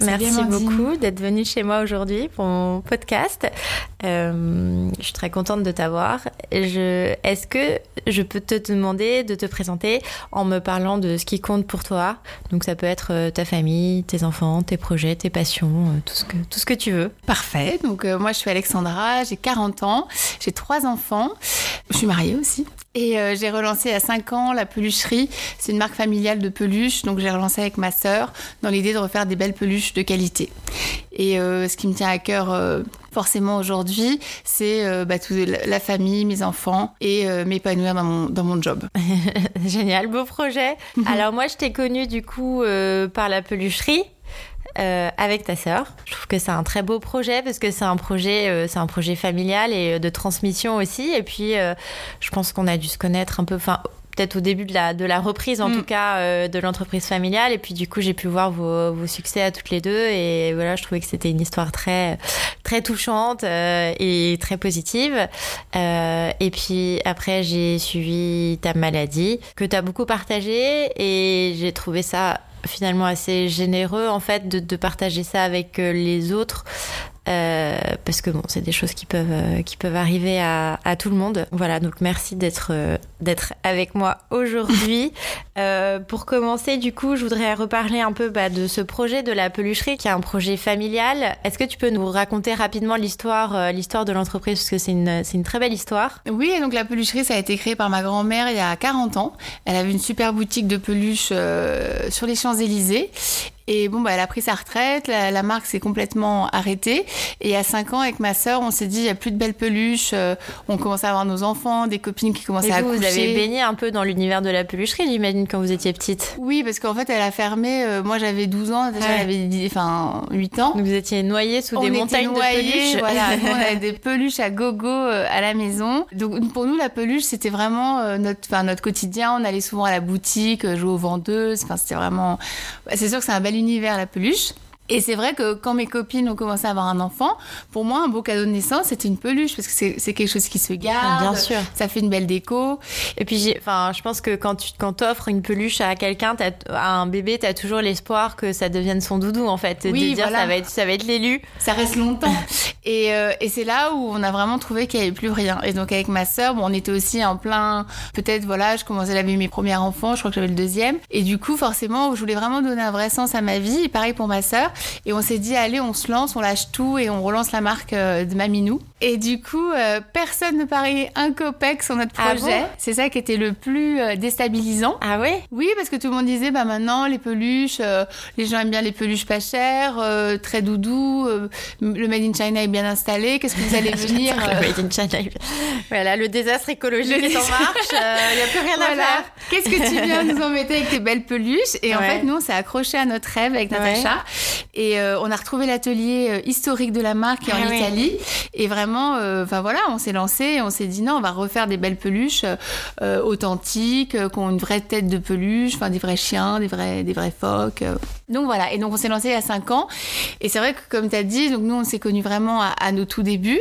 merci beaucoup d'être venue chez moi aujourd'hui pour mon podcast. Euh, je suis très contente de t'avoir. Est-ce que je peux te demander de te présenter en me parlant de ce qui compte pour toi? Donc ça peut être euh, ta famille, tes enfants, tes projets, tes passions, euh, tout ce que, tout ce que tu veux. Parfait. Donc moi je suis Alexandra, j'ai 40 ans, j'ai trois enfants. Je suis mariée aussi. Et euh, j'ai relancé à 5 ans la pelucherie. C'est une marque familiale de peluches. Donc j'ai relancé avec ma sœur dans l'idée de refaire des belles peluches de qualité. Et euh, ce qui me tient à cœur euh, forcément aujourd'hui, c'est bah, la famille, mes enfants et m'épanouir dans mon, dans mon job. Génial, beau projet. Alors moi je t'ai connue du coup par la pelucherie. Euh, avec ta sœur. Je trouve que c'est un très beau projet parce que c'est un projet, euh, c'est un projet familial et euh, de transmission aussi. Et puis, je pense qu'on a dû se connaître un peu, enfin, peut-être au début de la, de la reprise en mm. tout cas de l'entreprise familiale. Et puis, du coup, j'ai pu voir vos, vos, succès à toutes les deux. Et voilà, je trouvais que c'était une histoire très, très touchante et très positive. et puis, après, j'ai suivi ta maladie que tu as beaucoup partagé et j'ai trouvé ça finalement assez généreux en fait de, partager ça avec euh, les autres euh, parce que bon, c'est des choses qui peuvent euh, qui peuvent arriver à, à, tout le monde. Voilà, donc merci d'être euh, d'être avec moi aujourd'hui. pour commencer, du coup, je voudrais reparler un peu bah, de ce projet de la pelucherie, qui est un projet familial. Est-ce que tu peux nous raconter rapidement l'histoire l'histoire de l'entreprise? Parce que c'est une c'est une très belle histoire. Oui, donc la pelucherie ça a été créé par ma grand-mère il y a 40 ans. Elle avait une super boutique de peluches sur les Champs Élysées et bon, bah, elle a pris sa retraite, la, marque s'est complètement arrêtée. Et à 5 ans, avec ma sœur, on s'est dit, il n'y a plus de belles peluches, euh, on commence à avoir nos enfants, des copines qui commençaient à vous, coucher. Vous avez baigné un peu dans l'univers de la pelucherie, j'imagine, quand vous étiez petite Oui, parce qu'en fait, elle a fermé, euh, moi j'avais 12 ans, déjà j'avais enfin, 8 ans. Donc vous étiez noyée sous des montagnes de peluches. Voilà, on avait des peluches à gogo euh, à la maison. Donc pour nous, la peluche, c'était vraiment notre, notre quotidien. On allait souvent à la boutique, jouer aux vendeuses. Enfin, c'était vraiment... C'est sûr que c'est un bel univers la peluche. Et c'est vrai que quand mes copines ont commencé à avoir un enfant, pour moi, un beau cadeau de naissance, c'était une peluche parce que c'est quelque chose qui se garde. Bien sûr. Ça fait une belle déco. Et puis, enfin, je pense que quand tu quand offres une peluche à quelqu'un, à un bébé, tu as toujours l'espoir que ça devienne son doudou, en fait. Oui, de dire ça va être, ça va être l'élu. Ça reste longtemps. et, euh, et c'est là où on a vraiment trouvé qu'il n'y avait plus rien. Et donc, avec ma sœur, bon, on était aussi en plein, peut-être, voilà, je commençais à laver mes premiers enfants, je crois que j'avais le deuxième. Et du coup, forcément, je voulais vraiment donner un vrai sens à ma vie. Et pareil pour ma sœur. Et on s'est dit, allez, on se lance, on lâche tout et on relance la marque euh, de Maminou. Et du coup, euh, personne ne parlait un copec sur notre ah projet. c'est ça qui était le plus euh, déstabilisant. Ah ouais? Oui, parce que tout le monde disait, bah maintenant, les peluches, les gens aiment bien les peluches pas chères, très doudou, le Made in China est bien installé, qu'est-ce que vous allez venir Le Made in China. Voilà, le désastre écologique est en marche, il n'y a plus rien à faire. Qu'est-ce que tu viens nous embêter avec tes belles peluches? Et en fait, nous, on s'est accroché à notre rêve avec Natacha. Et euh, on a retrouvé l'atelier euh, historique de la marque en ah Italie. Et vraiment, euh, enfin voilà, on s'est lancé, on s'est dit non, on va refaire des belles peluches authentiques, qui ont une vraie tête de peluche, enfin des vrais chiens, des vrais, des vrais phoques. Donc voilà, et donc on s'est lancé il y a 5 ans. Et c'est vrai que comme tu as dit, donc nous on s'est connus vraiment à, nos tout débuts.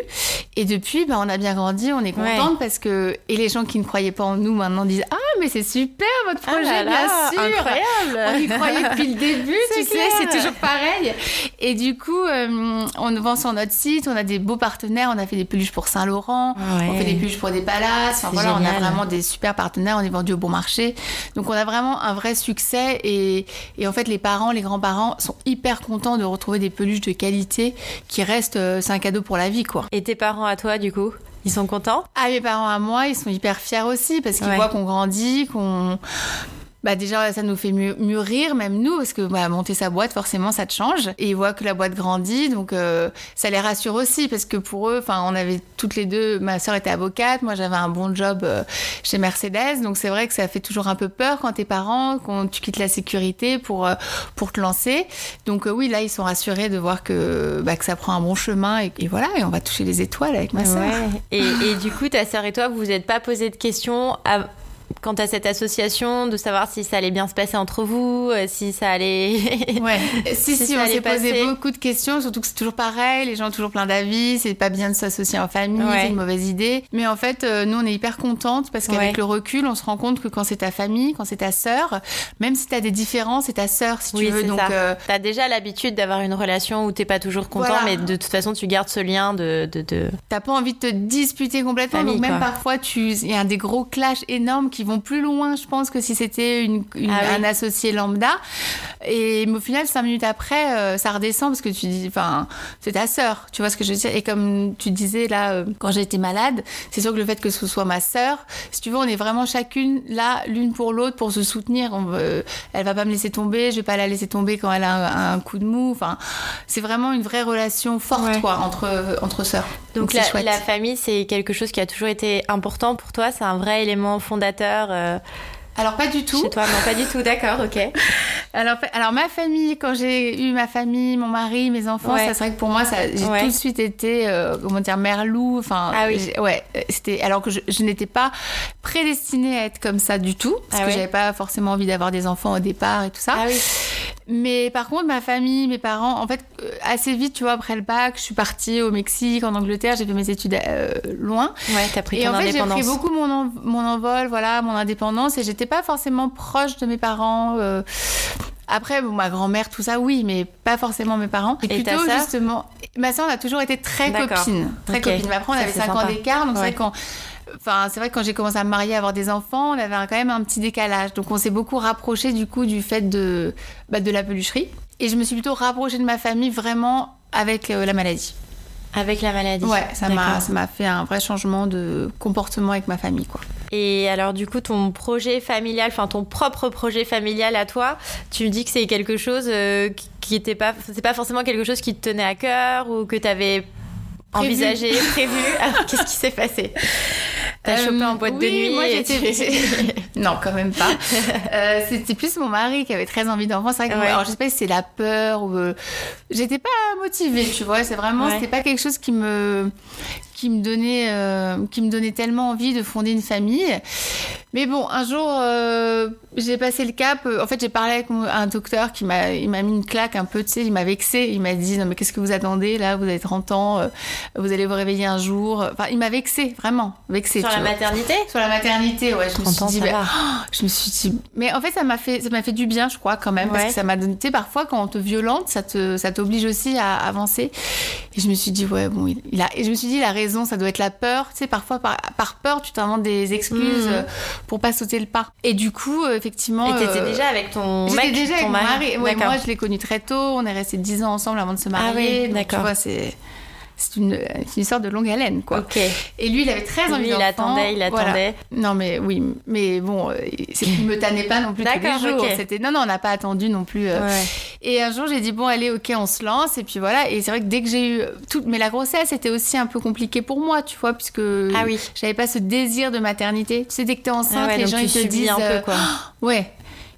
Et depuis, ben, on a bien grandi, on est contente parce que. Et les gens qui ne croyaient pas en nous maintenant disent Ah, mais c'est super votre Ah projet, là là, bien sûr. Incroyable. On y croyait depuis le début, tu sais, c'est toujours pareil. Et du coup, euh, on vend sur notre site, on a des beaux partenaires, on a fait des peluches pour Saint-Laurent, Ouais. on fait des peluches pour des palaces, enfin voilà, on a vraiment des super partenaires, on est vendu au bon marché. Donc on a vraiment un vrai succès et, et en fait les parents, les grands-parents sont hyper contents de retrouver des peluches de qualité qui restent, euh, c'est un cadeau pour la vie quoi. Et tes parents à toi, du coup Ils sont contents? Ah, mes parents à moi, ils sont hyper fiers aussi parce qu'ils Ouais. voient qu'on grandit, qu'on. Bah déjà, ça nous fait mu- mûrir, même nous, parce que bah, monter sa boîte, forcément, ça te change. Et ils voient que la boîte grandit, donc euh, ça les rassure aussi, parce que pour eux, enfin, on avait toutes les deux, ma sœur était avocate, moi j'avais un bon job euh, chez Mercedes, donc c'est vrai que ça fait toujours un peu peur quand t'es parent, quand tu quittes la sécurité pour, euh, pour te lancer. Donc euh, oui, là, ils sont rassurés de voir que, bah, que ça prend un bon chemin, et, et voilà, et on va toucher les étoiles avec ma sœur. Ouais. Et, et du coup, ta sœur et toi, vous vous êtes pas posé de questions à- quant à cette association, de savoir si ça allait bien se passer entre vous, euh, si ça allait. Ouais. si, Si on s'est posé beaucoup de questions, surtout que c'est toujours pareil, les gens ont toujours plein d'avis, c'est pas bien de s'associer en famille, Ouais. c'est une mauvaise idée. Mais en fait, euh, nous, on est hyper contentes parce qu'avec Ouais. le recul, on se rend compte que quand c'est ta famille, quand c'est ta sœur, même si t'as des différences, c'est ta sœur, si oui, tu veux. Donc, euh, T'as déjà l'habitude d'avoir une relation où t'es pas toujours content, Voilà. mais de toute façon, tu gardes ce lien de. de, de... T'as pas envie de te disputer complètement, Famille, donc même quoi. parfois tu, il y a des gros clashs énormes qui vont plus loin, je pense, que si c'était une, une- Ah oui. un associé lambda. Et mais au final, cinq minutes après, euh, ça redescend parce que tu dis, enfin, c'est ta sœur, tu vois ce que je veux dire? Et comme tu disais là, euh, quand été malade, c'est sûr que le fait que ce soit ma sœur, si tu veux, on est vraiment chacune là, l'une pour l'autre, pour se soutenir. On veut, elle va pas me laisser tomber, je vais pas la laisser tomber quand elle a un, un coup de mou. Enfin, c'est vraiment une vraie relation forte, Ouais. quoi, entre entre sœurs. Donc, la famille, c'est quelque chose qui a toujours été important pour toi. C'est un vrai élément fondateur euh, Alors pas du tout. chez toi. Non, pas du tout. D'accord, ok. Alors, alors ma famille, quand j'ai eu ma famille, mon mari, mes enfants, Ouais. ça c'est vrai que pour moi, ça, j'ai Ouais. tout de suite été, euh, comment dire, mère loup. Enfin, Ah oui. ouais, euh, c'était alors que je, je n'étais pas prédestinée à être comme ça du tout, parce Ah que ouais. j'avais pas forcément envie d'avoir des enfants au départ et tout ça. Ah oui. Mais par contre, ma famille, mes parents, en fait, euh, assez vite, tu vois, après le bac, je suis partie au Mexique, en Angleterre, j'ai fait mes études euh, loin. Ouais, t'as pris Et en fait, j'ai pris beaucoup mon, en- mon envol, voilà, mon indépendance, et j'étais pas forcément proche de mes parents. euh. Après, bon, ma grand-mère, tout ça, oui, mais pas forcément mes parents. Et, Et ta plutôt, sœur justement, ma sœur, on a toujours été très copines. Très Ok. copines. Mais après, on Ça, avait c'est 5 ans d'écart, donc c'est vrai. Enfin, c'est vrai que quand j'ai commencé à me marier, à avoir des enfants, on avait quand même un petit décalage. Donc, on s'est beaucoup rapproché du coup du fait de, bah, de la pelucherie. Et je me suis plutôt rapprochée de ma famille vraiment avec euh, la maladie. Avec la maladie. Ouais, ça m'a, D'accord. ça m'a fait un vrai changement de comportement avec ma famille, quoi. Et alors du coup, ton projet familial, enfin ton propre projet familial à toi, tu me dis que c'est quelque chose euh, qui- était pas, c'est pas forcément quelque chose qui te tenait à cœur ou que t'avais Prévu. envisagé, prévu. Alors qu'est-ce qui s'est passé? T'as Euh, chopé en boîte de nuit Moi, et tu- non, quand même pas. Euh, C'était plus mon mari qui avait très envie d'enfant. C'est vrai que Ouais. moi- alors je sais pas si c'est la peur ou j'étais pas motivée, tu vois. C'est vraiment, Ouais. c'était pas quelque chose qui me qui me donnait euh, qui me donnait tellement envie de fonder une famille. Mais bon, un jour, euh, j'ai passé le cap. En fait, j'ai parlé avec un docteur qui m'a il m'a mis une claque un peu, tu sais, il m'a vexé. Il m'a dit non mais qu'est-ce que vous attendez là? Vous avez 30 ans, euh, vous allez vous réveiller un jour. Enfin, il m'a vexé vraiment, vexé. Sur tu la vois. maternité? Sur la maternité, ouais, je me 30 suis ans, dit, ça bah, va. je me suis dit, mais en fait, ça m'a fait, ça m'a fait du bien, je crois, quand même, parce que ça m'a donné, tu sais, parfois, quand on te violente, ça te, ça t'oblige aussi à avancer. Et je me suis dit, ouais, bon, il, il a, et je me suis dit, il a raison, ça doit être la peur. Tu sais, parfois, par, par peur, tu t'inventes des excuses Mhm. euh, pour pas sauter le pas. Et du coup, euh, effectivement. Et t'étais euh, déjà avec ton J'étais avec ton mon mari. mari. Ouais, moi, je l'ai connu très tôt. On est restés 10 ans ensemble avant de se marier. Ah oui, d'accord. Tu vois, c'est, c'est une, une histoire de longue haleine, quoi. Et lui, il avait très envie Lui, il d'enfant. attendait, il Voilà. attendait. Non, mais oui, mais bon, euh, il me tannait pas non plus tous les D'accord, jours. C'était non, non, on n'a pas attendu non plus. euh. Ouais. Et un jour, j'ai dit bon, allez, ok, on se lance. Et puis voilà. Et c'est vrai que dès que j'ai eu toute, mais la grossesse était aussi un peu compliquée pour moi, tu vois, puisque Ah oui. j'avais pas ce désir de maternité. Tu sais, dès que t'es enceinte, Ah ouais, les gens tu ils te disent un euh, peu quoi. ouais.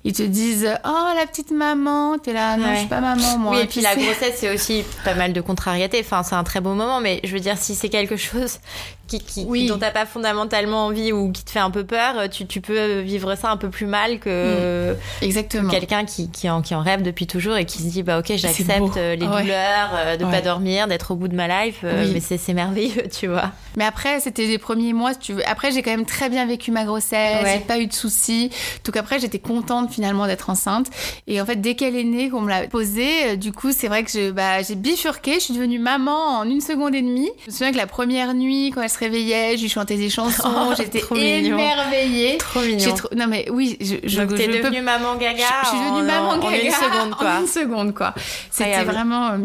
Ils te disent oh la petite maman, t'es là non je suis pas maman moi. Oui et puis la grossesse c'est aussi pas mal de contrariété. Enfin c'est un très beau moment, mais je veux dire si c'est quelque chose qui, qui, Oui. dont t'as pas fondamentalement envie ou qui te fait un peu peur, tu, tu peux vivre ça un peu plus mal que Exactement. quelqu'un qui, qui, en, qui en rêve depuis toujours et qui se dit bah ok j'accepte euh, les Ouais. douleurs, euh, de Ouais. pas dormir, d'être au bout de ma life, euh, Oui. mais c'est merveilleux tu vois. Mais après, c'était les premiers mois, si tu veux. Après, j'ai quand même très bien vécu ma grossesse, Ouais. j'ai pas eu de soucis. Donc après, j'étais contente finalement d'être enceinte. Et en fait, dès qu'elle est née, qu'on me l'a posée, du coup, c'est vrai que bah, j'ai bifurqué. Je suis devenue maman en une seconde et demie. Je me souviens que la première nuit, quand elle se réveillait, je lui chantais des chansons. Oh, j'étais émerveillée. Trop mignon. trop- Non mais oui, je, je, Donc t'es peux devenue maman gaga. je, je suis devenue en- maman en, gaga une seconde quoi. En une seconde, quoi. C'était vraiment. euh,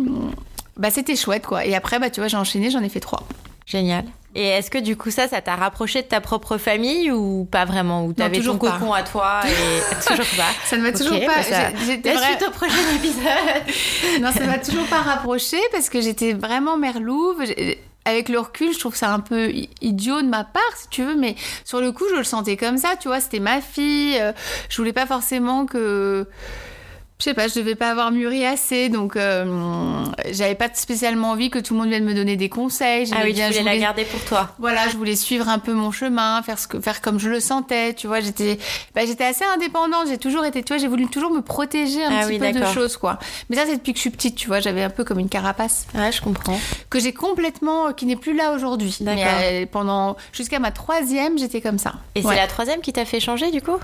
bah, c'était chouette, quoi. Et après, bah, tu vois, j'ai enchaîné, j'en ai fait trois. Génial. Et est-ce que du coup ça, ça t'a rapproché de ta propre famille ou pas vraiment? Ou t'avais ton toujours pas. cocon à toi et toujours pas? Ça ne m'a toujours pas. bah ça- J'étais suite au prochain épisode. Non, ça m'a toujours pas rapproché parce que j'étais vraiment merlouve. Avec le recul, je trouve ça un peu idiot de ma part, si tu veux, mais sur le coup, je le sentais comme ça, tu vois, c'était ma fille. euh, Je voulais pas forcément que. Je sais pas, je devais pas avoir mûri assez, donc euh, j'avais pas spécialement envie que tout le monde vienne me donner des conseils. Ah oui, tu voulais je la voulais- garder pour toi. voilà, je voulais suivre un peu mon chemin, faire ce que, faire comme je le sentais, tu vois. J'étais, bah, j'étais assez indépendante. J'ai toujours été, tu vois, j'ai voulu toujours me protéger un Ah petit oui, peu de choses, quoi. Mais ça, c'est depuis que je suis petite, tu vois. J'avais un peu comme une carapace Ouais, je comprends. que j'ai complètement, euh, qui n'est plus là aujourd'hui. Mais D'accord. euh, pendant jusqu'à ma troisième, j'étais comme ça. Et Ouais. c'est la troisième qui t'a fait changer du coup?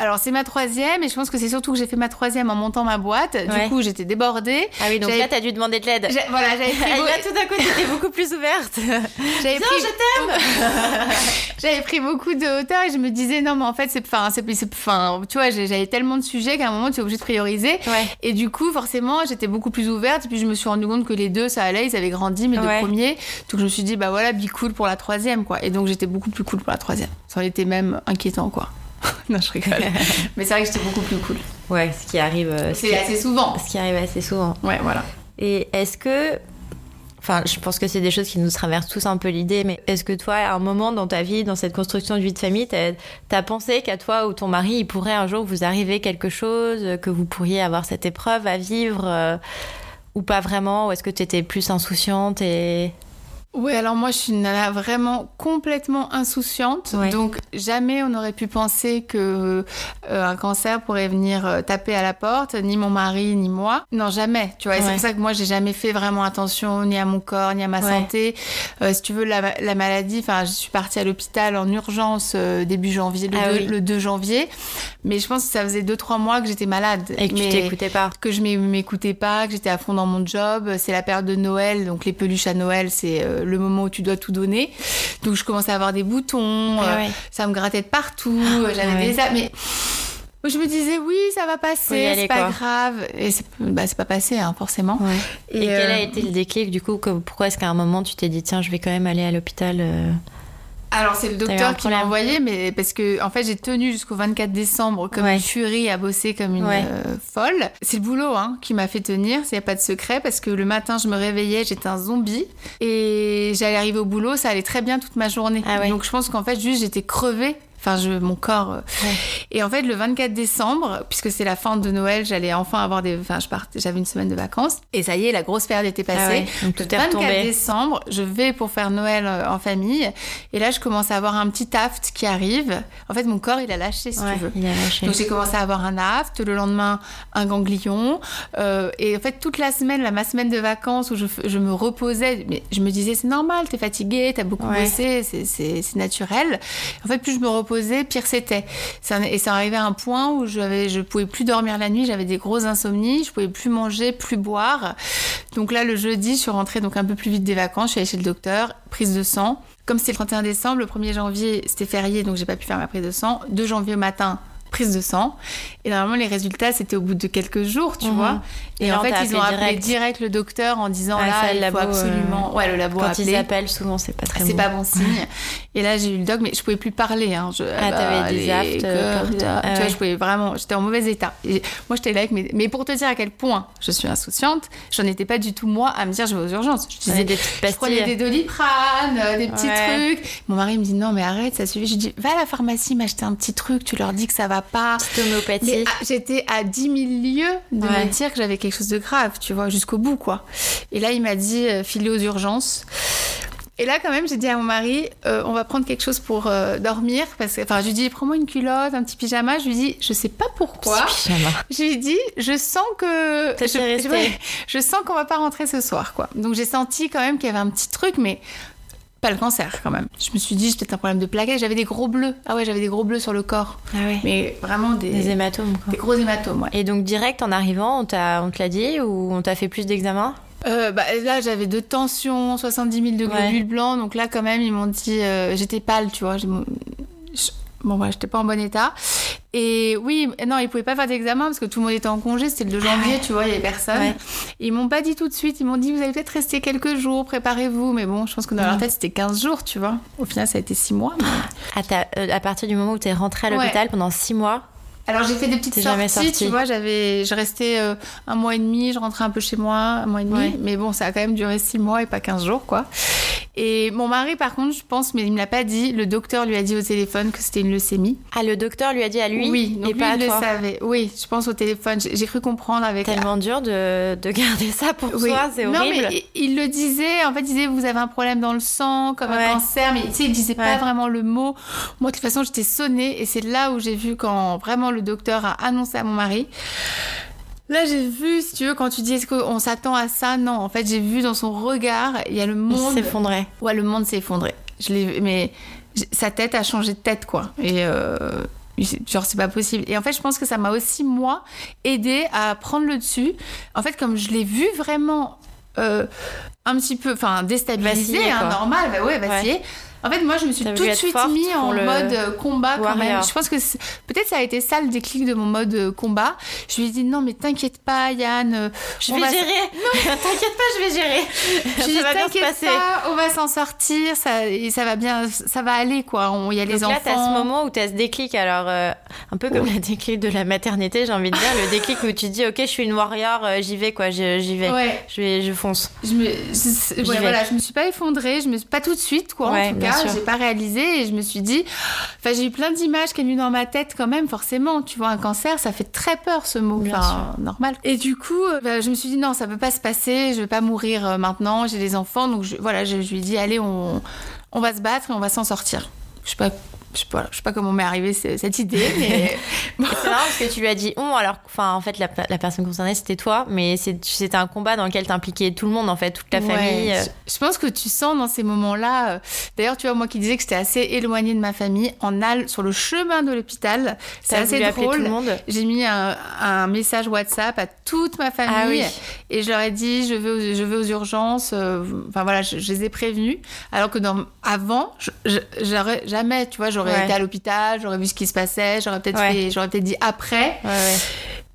Alors c'est ma troisième, et je pense que c'est surtout que j'ai fait ma troisième en montant ma boîte. Ouais. Du coup, j'étais débordée. Ah oui, donc là t'as dû demander de l'aide. Voilà, j'avais pris, Et beau- là tout d'un coup t'étais beaucoup plus ouverte. j'avais Non, pris- je t'aime J'avais pris beaucoup de hauteur et je me disais non mais en fait c'est enfin c'est enfin tu vois j'avais tellement de sujets qu'à un moment tu es obligé de prioriser Ouais. et du coup forcément j'étais beaucoup plus ouverte et puis je me suis rendu compte que les deux ça allait ils avaient grandi mes Ouais. deux premiers donc je me suis dit bah voilà be cool pour la troisième quoi et donc j'étais beaucoup plus cool pour la troisième ça aurait été même inquiétant quoi non je rigole mais c'est vrai que j'étais beaucoup plus cool Ouais, ce qui arrive, euh, ce c'est assez souvent ce qui arrive assez souvent. ouais voilà Et est-ce que. Enfin, je pense que c'est des choses qui nous traversent tous un peu l'idée, mais est-ce que toi, à un moment dans ta vie, dans cette construction de vie de famille, t'as as pensé qu'à toi ou ton mari, il pourrait un jour vous arriver quelque chose, que vous pourriez avoir cette épreuve à vivre, euh, ou pas vraiment Ou est-ce que tu étais plus insouciante et. Oui, alors moi je suis une nana vraiment complètement insouciante, Ouais. donc jamais on aurait pu penser que euh, un cancer pourrait venir euh, taper à la porte, ni mon mari ni moi. Non, jamais. Tu vois, c'est pour ça que moi j'ai jamais fait vraiment attention ni à mon corps ni à ma Ouais. santé. Euh, si tu veux la, la maladie, enfin je suis partie à l'hôpital en urgence début janvier, le, Ah 2, oui. le 2 janvier, mais je pense que ça faisait 2-3 mois que j'étais malade. Et que tu Mais- t'écoutais pas que je m'é- m'écoutais pas, que j'étais à fond dans mon job. C'est la période de Noël, donc les peluches à Noël, c'est euh, le moment où tu dois tout donner. Donc je commençais à avoir des boutons, Ah euh, ça me grattait de partout, euh, j'avais ouais. des mais je me disais oui, ça va passer, c'est pas quoi. grave. Et c'est bah, pas passé, hein, forcément. Et, quel a euh, été le déclic du coup Pourquoi est-ce qu'à un moment tu t'es dit tiens, je vais quand même aller à l'hôpital euh, Alors c'est le docteur qui m'a envoyé, mais parce que en fait j'ai tenu jusqu'au 24 décembre comme Ouais. une furie à bosser comme une Ouais. euh, folle. C'est le boulot hein, qui m'a fait tenir, c'est pas de secret parce que le matin je me réveillais, j'étais un zombie et j'allais arriver au boulot, ça allait très bien toute ma journée. Ah ouais. Donc je pense qu'en fait juste j'étais crevée. Enfin, je, mon corps. euh. Ouais. Et en fait, le 24 décembre, puisque c'est la fin de Noël, j'allais enfin avoir des. Enfin, je partais, j'avais une semaine de vacances. Et ça y est, la grosse période était passée. Ah ouais, donc Le tout est 24 retombé. décembre, je vais pour faire Noël euh, en famille. Et là, je commence à avoir un petit aft qui arrive. En fait, mon corps, il a lâché, si Ouais, tu veux. il a lâché. Donc j'ai commencé à avoir un aft, le lendemain un ganglion, Euh, et en fait toute la semaine, là, ma semaine de vacances où je, je me reposais, mais je me disais c'est normal, t'es fatiguée, t'as beaucoup bossé, c'est naturel. En fait plus je me reposais, pire c'était. Et ça arrivait à un point où je pouvais plus dormir la nuit, j'avais des grosses insomnies, je pouvais plus manger, plus boire. Donc là le jeudi, je suis rentrée donc un peu plus vite des vacances, je suis allée chez le docteur, prise de sang. Comme c'était le 31 décembre, le 1er janvier, c'était férié, donc j'ai pas pu faire ma prise de sang. 2 janvier au matin, prise de sang. Et normalement, les résultats, c'était au bout de quelques jours, tu Mhm. vois. Et, en fait, ils ont appelé direct. direct. le docteur en disant Ah, là, ça, il labo, faut euh, absolument. Ouais, le labo a Quand appelé. ils appellent, souvent, c'est pas très C'est bon. pas bon signe. Et là, j'ai eu le doc, mais je pouvais plus parler. Hein. Je, Ah, t'avais des les aftes, euh. Ah tu vois, je pouvais vraiment. J'étais en mauvais état. Et moi, j'étais là avec mes. Mais pour te dire à quel point je suis insouciante, j'en étais pas du tout moi à me dire je vais aux urgences. Je disais des petites je prenais pastilles. des doliprane, euh, des petits Ouais. trucs. Mon mari me dit non mais arrête, ça suffit. Je dis va à la pharmacie m'acheter un petit truc, tu leur dis que ça va va pas. homéopathie. J'étais à 10 000 lieues de me dire que j'avais quelque chose de grave, tu vois, jusqu'au bout, quoi. Et là, il m'a dit, euh, aux urgences. Et là, quand même, j'ai dit à mon mari, euh, on va prendre quelque chose pour euh, dormir. Parce que, enfin, je lui dis, prends-moi une culotte, un petit pyjama. Je lui dis, je sais pas pourquoi. Je lui dis, je sens que. Je, je, sens qu'on va pas rentrer ce soir, quoi. Donc, j'ai senti quand même qu'il y avait un petit truc, mais pas le cancer quand même. Je me suis dit, c'est peut-être un problème de plaquage. J'avais des gros bleus. Ah ouais, j'avais des gros bleus sur le corps. Ah ouais. Mais vraiment des, des hématomes. Des gros hématomes, ouais. Et donc, direct en arrivant, on, on te l'a dit ou on t'a fait plus d'examens? Euh, bah, là, j'avais de tension, 70 000 de globules blancs. Donc là, quand même, ils m'ont dit, euh, j'étais pâle, tu vois. Bon, voilà, j'étais pas en bon état. Et oui, non, ils pouvaient pas faire d'examen parce que tout le monde était en congé. C'était le 2 janvier, tu vois, il y avait personne. Ils m'ont pas dit tout de suite. Ils m'ont dit, vous allez peut-être rester quelques jours, préparez-vous. Mais bon, je pense que dans leur tête, c'était 15 jours, tu vois. Au final, ça a été 6 mois. À, euh, à, partir du moment où tu es rentrée à l'hôpital pendant 6 mois, alors j'ai fait des petites sorties, tu vois, j'avais, je restais euh, un mois et demi, je rentrais un peu chez moi, un mois et demi, mais bon, ça a quand même duré six mois et pas 15 jours, quoi. Et mon mari, par contre, je pense, mais il me l'a pas dit, le docteur lui a dit au téléphone que c'était une leucémie. Ah, le docteur lui a dit à lui Oui, donc et pas il le savait. Oui, je pense au téléphone, j'ai cru comprendre avec... Tellement dur de, de garder ça pour soi, c'est horrible. Non, mais il, le disait, en fait, il disait, vous avez un problème dans le sang, comme un cancer, mais tu sais, il disait pas vraiment le mot. Moi, de toute façon, j'étais sonnée, et c'est là où j'ai vu quand vraiment le docteur a annoncé à mon mari. Là, j'ai vu, si tu veux, quand tu dis est-ce qu'on s'attend à ça, non. En fait, j'ai vu dans son regard, il y a le monde. s'effondrer. Ouais, le monde s'est effondré. Je l'ai, mais sa tête a changé de tête, quoi. Et euh, genre, c'est pas possible. Et en fait, je pense que ça m'a aussi, moi, aidé à prendre le dessus. En fait, comme je l'ai vu vraiment euh, un petit peu, enfin, déstabilisé, hein, normal, bah ouais, vaciller. En fait, moi, je me suis tout de suite mis en mode euh, combat quand même. Je pense que peut-être ça a été ça le déclic de mon mode euh, combat. Je lui ai dit non, mais t'inquiète pas, Yann. Euh, je vais gérer. t'inquiète pas, je vais gérer. Je lui ça va t'inquiète pas, on va s'en sortir. Ça, ça va bien, ça va aller quoi. Il y a les enfants. Là, t'as ce moment où t'as ce déclic. Alors, un peu comme le déclic de la maternité, j'ai envie de dire, le déclic où tu dis ok, je suis une warrior, j'y vais quoi, j'y vais. Je vais, je fonce. Je me, je, voilà, je me suis pas effondrée, je me pas tout de suite quoi. en tout cas j'ai pas réalisé et je me suis dit, enfin, j'ai eu plein d'images qui sont venues dans ma tête quand même, forcément. Tu vois, un cancer, ça fait très peur ce mot, enfin, normal. Et du coup, euh, bah, je me suis dit, non, ça peut pas se passer, je vais pas mourir euh, maintenant, j'ai des enfants, donc voilà, je, lui ai dit, allez, on, on va se battre et on va s'en sortir. Je sais pas je sais pas, je sais pas comment m'est arrivée cette idée, mais c'est marrant parce que tu lui as dit on alors, enfin en fait la, la personne concernée c'était toi, mais c'était un combat dans lequel t'impliquais tout le monde en fait, toute la famille. Euh. Je, pense que tu sens dans ces moments-là. Euh, d'ailleurs, tu vois moi qui disais que j'étais assez éloignée de ma famille, en al sur le chemin de l'hôpital, c'est assez drôle. J'ai mis un, un, message WhatsApp à toute ma famille ah et je leur ai dit je veux aux, je veux aux urgences. Euh, enfin voilà, je, les ai prévenus. Alors que dans, avant, j'aurais jamais, tu vois, j'aurais été à l'hôpital, j'aurais vu ce qui se passait, j'aurais peut-être j'aurais peut-être dit après.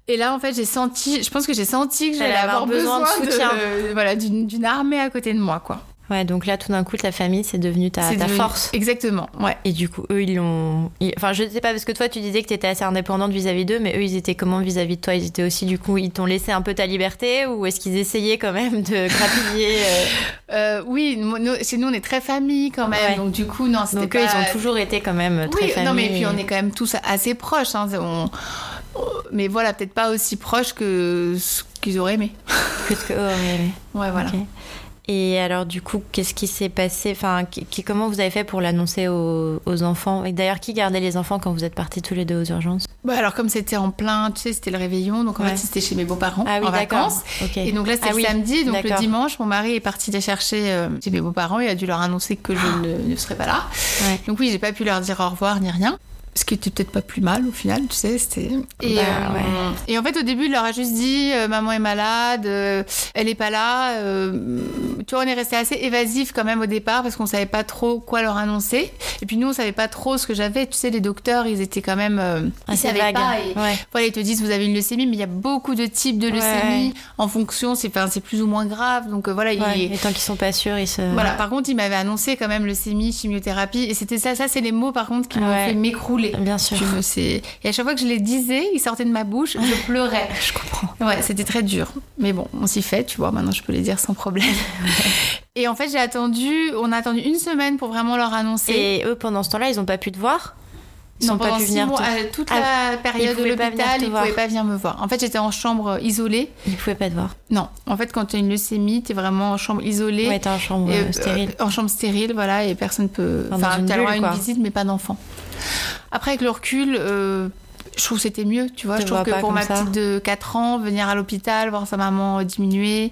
Et là, en fait, j'ai senti, je pense que j'ai senti que j'allais avoir, besoin, de soutien, voilà, d'une armée à côté de moi, quoi. Ouais, donc là, tout d'un coup, ta famille, c'est devenu ta, ta force. Exactement, ouais. Et du coup, eux, ils l'ont. Enfin, je ne sais pas, parce que toi, tu disais que tu étais assez indépendante vis-à-vis d'eux, mais eux, ils étaient comment vis-à-vis de toi? Ils étaient aussi, du coup, ils t'ont laissé un peu ta liberté ou est-ce qu'ils essayaient quand même de grappiller euh? Euh, Oui, nous, chez nous, on est très famille quand même. Donc, du coup, non, c'était. Donc, eux, ils ont toujours été quand même très oui, famille. Non, mais puis, on est quand même tous assez proches. Hein. Mais voilà, peut-être pas aussi proches que ce qu'ils auraient aimé. Que ce qu'ils auraient aimé. Ouais, voilà. Et alors, du coup, qu'est-ce qui s'est passé? Enfin, qui, comment vous avez fait pour l'annoncer aux, enfants? Et d'ailleurs, qui gardait les enfants quand vous êtes partis tous les deux aux urgences? Bah alors comme c'était en plein, tu sais, c'était le réveillon, donc en fait c'était chez mes beaux-parents ah en vacances. Et donc là c'était ah samedi, donc le dimanche, mon mari est parti les chercher euh, chez mes beaux-parents, il a dû leur annoncer que je ne, ne serais pas là. Donc oui, j'ai pas pu leur dire au revoir ni rien ce qui était peut-être pas plus mal au final, tu sais. C'était et, bah, euh, et en fait au début il leur a juste dit euh, maman est malade, euh, elle est pas là. tu vois on est resté assez évasif quand même au départ parce qu'on savait pas trop quoi leur annoncer. Et puis nous on savait pas trop ce que j'avais. Tu sais les docteurs ils étaient quand même ils savaient pas. voilà ils te disent vous avez une leucémie mais il y a beaucoup de types de leucémie en fonction c'est c'est plus ou moins grave donc voilà. Et tant qu'ils sont pas sûrs ils se. Voilà par contre ils m'avaient annoncé quand même leucémie chimiothérapie et c'était ça ça c'est les mots par contre qui m'ont fait m'écrouler Bien sûr. et à chaque fois que je les disais, ils sortaient de ma bouche, je pleurais. je comprends. Ouais, c'était très dur. Mais bon, on s'y fait, tu vois. Maintenant, je peux les dire sans problème. et en fait, j'ai attendu, on a attendu une semaine pour vraiment leur annoncer. Et eux, pendant ce temps-là, ils n'ont pas pu te voir? Ils non, pas pu venir mois, te- euh, toute Ah, la période de l'hôpital, ils voir. pouvaient pas venir me voir. En fait, j'étais en chambre isolée. Ils pouvaient pas te voir. Non, en fait, quand tu as une leucémie, tu es vraiment en chambre isolée. Ouais, t'es en chambre Et, euh, euh, stérile. en chambre stérile, voilà, et personne peut. Enfin, une t'as le droit à une quoi. visite, mais pas d'enfant. Après, avec le recul, euh, je trouve que c'était mieux, tu vois. Je trouve que pour ma ça. petite de 4 ans, venir à l'hôpital, voir sa maman diminuer.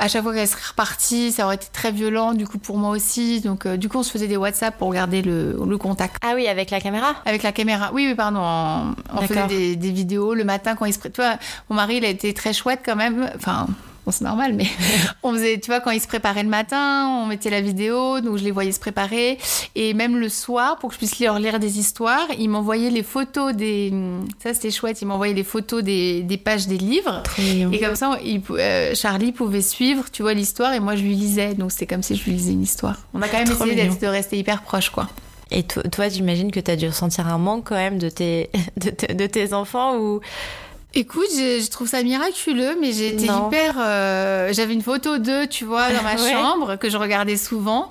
À chaque fois qu'elle serait repartie, ça aurait été très violent, du coup, pour moi aussi. Donc, euh, du coup, on se faisait des WhatsApp pour garder le, le contact. Ah oui, avec la caméra? Avec la caméra. Oui, oui, pardon. On, on faisait des, des vidéos le matin quand il se... Tu vois, mon mari, il a été très chouette quand même. Enfin, bon, c'est normal, mais on faisait, tu vois, quand il se préparait le matin, on mettait la vidéo, donc je les voyais se préparer. Et même le soir, pour que je puisse leur lire des histoires, il m'envoyait les photos des... Ça, c'était chouette. Il m'envoyait les photos des, des pages des livres. Et comme ça, il euh, Charlie pouvait suivre, tu vois, l'histoire, et moi, je lui lisais. Donc, c'était comme si je lui lisais une histoire. On a quand même Trop essayé de rester hyper proches, quoi. Et to- toi, j'imagine que t'as dû ressentir un manque quand même de tes, de, te- de tes enfants ou Écoute, je, je trouve ça miraculeux, mais j'ai été Non. hyper. euh, J'avais une photo d'eux, tu vois, dans ma Ouais. chambre que je regardais souvent,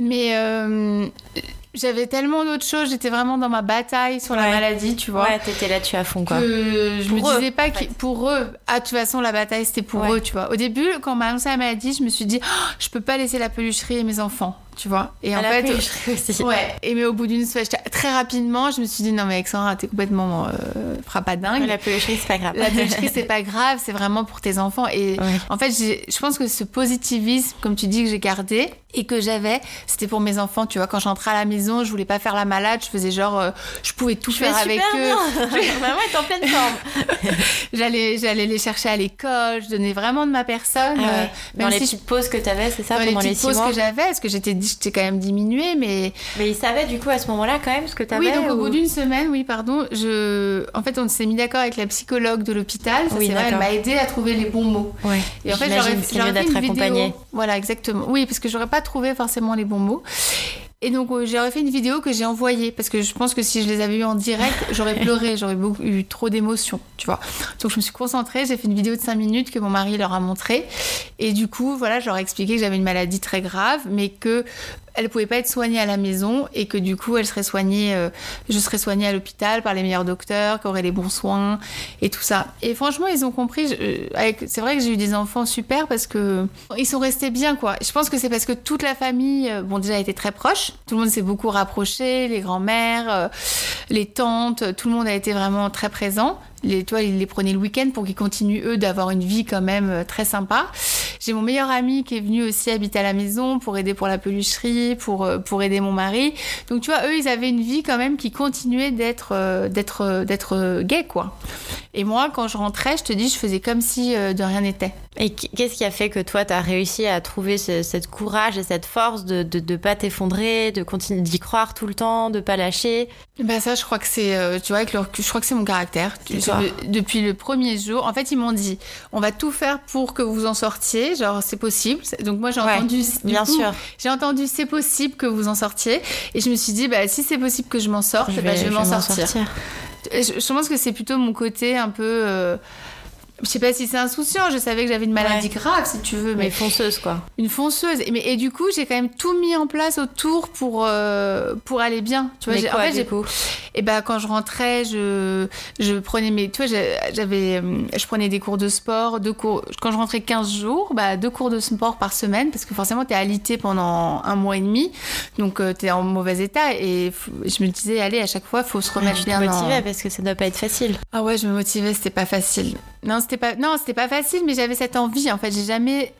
mais euh, j'avais tellement d'autres choses. J'étais vraiment dans ma bataille sur la maladie, tu vois. Ouais, t'étais là-dessus à fond quoi. Que je Pour me eux, disais pas en que pour eux, ah, de toute façon, la bataille c'était pour Ouais. eux, tu vois. Au début, quand on m'a annoncé la maladie, je me suis dit, Oh, je peux pas laisser la pelucherie et mes enfants, tu vois. Et À en la fait, aussi. ouais. Et mais au bout d'une semaine, très rapidement, je me suis dit, non, mais Alexandra, t'es complètement euh, frappadingue. La pelucherie, c'est pas grave. La pelucherie, c'est pas grave, c'est vraiment pour tes enfants. Et Ouais. en fait, je pense que ce positivisme, comme tu dis, que j'ai gardé et que j'avais, c'était pour mes enfants. Tu vois, quand j'entrais à la maison, je voulais pas faire la malade, je faisais genre, euh, je pouvais tout faire avec eux. Maman est en pleine forme. J'allais, j'allais les chercher à l'école, je donnais vraiment de ma personne. Ah ouais. euh, Dans les si petites pauses que t'avais, c'est ça, dans les pendant les petites six pauses que j'avais, parce que j'étais, j'étais quand même diminuée, mais Mais ils savaient du coup à ce moment-là quand même ce que t'avais oui, donc au ou- bout d'une semaine, oui, pardon, je, en fait, on s'est mis d'accord avec la psychologue de l'hôpital. Oui, c'est vrai, elle m'a aidé à trouver les bons mots. Ouais. Et en fait, j'aurais c'est mieux d'être une vidéo. accompagné. Voilà, exactement. Oui, parce que j'aurais pas trouvé forcément les bons mots. Et donc, euh, j'aurais fait une vidéo que j'ai envoyée parce que je pense que si je les avais eu en direct, j'aurais pleuré, j'aurais beaucoup- eu trop d'émotions, tu vois. Donc, je me suis concentrée, j'ai fait une vidéo de 5 minutes que mon mari leur a montré. Et du coup, voilà, j'aurais expliqué que j'avais une maladie très grave, mais que elle pouvait pas être soignée à la maison et que du coup, elle serait soignée, euh, je serais soignée à l'hôpital par les meilleurs docteurs, qui auraient les bons soins et tout ça. Et franchement, ils ont compris. euh, C'est vrai que j'ai eu des enfants super parce que ils sont restés bien, quoi. Je pense que c'est parce que toute la famille, euh, bon, déjà était très proche. Tout le monde s'est beaucoup rapproché, les grands-mères, les tantes, tout le monde a été vraiment très présent. Les, toi, ils les prenaient le week-end pour qu'ils continuent eux d'avoir une vie quand même très sympa. J'ai mon meilleur ami qui est venu aussi habiter à la maison pour aider pour la pelucherie, pour euh, pour aider mon mari. Donc tu vois, eux, ils avaient une vie quand même qui continuait d'être euh, d'être euh, d'être gay, quoi. Et moi, quand je rentrais, je te dis, je faisais comme si de rien n'était. Et qu- qu'est-ce qui a fait que toi, t'as réussi à trouver ce, cette courage et cette force de de, de pas t'effondrer, de continuer d'y croire tout le temps, de pas lâcher? Ben ça, je crois que c'est, euh, tu vois, avec le je crois que c'est mon caractère. Je- depuis le premier jour, en fait, ils m'ont dit, on va tout faire pour que vous en sortiez. Genre, c'est possible. Donc moi, j'ai Ouais, entendu, du Bien coup, sûr. j'ai entendu, c'est possible que vous en sortiez. Et je me suis dit, bah si c'est possible que je m'en sorte, Je bah, je vais m'en sortir. Je, je pense que c'est plutôt mon côté un peu. euh, je sais pas si c'est insouciant, je savais que j'avais une maladie Ouais. grave, si tu veux, Mais mais fonceuse, quoi. une fonceuse. Et, mais, et du coup, j'ai quand même tout mis en place autour pour, euh, pour aller bien. Tu vois, Mais j'ai- quoi, en fait, du coup et ben quand je rentrais, je, je prenais mes, tu vois, j'avais, je prenais des cours de sport, deux cours. Quand je rentrais 15 jours, bah deux cours de sport par semaine, parce que forcément t'es alité pendant un mois et demi, donc euh, t'es en mauvais état. Et je me disais, allez, à chaque fois, faut se remettre tu te bien. dans- motivais parce que ça doit pas être facile. Ah ouais, je me motivais, c'était pas facile. Non, c'était pas, pas facile, mais j'avais cette envie. En fait, j'ai jamais,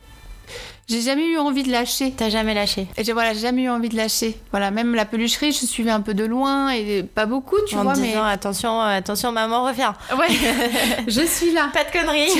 j'ai jamais eu envie de lâcher. T'as jamais lâché. Et j'ai voilà, j'ai jamais eu envie de lâcher. Voilà, même la pelucherie, je suivais un peu de loin et pas beaucoup, tu en vois, mais disant attention, euh, attention, maman revient. ouais, je suis là. Pas de conneries.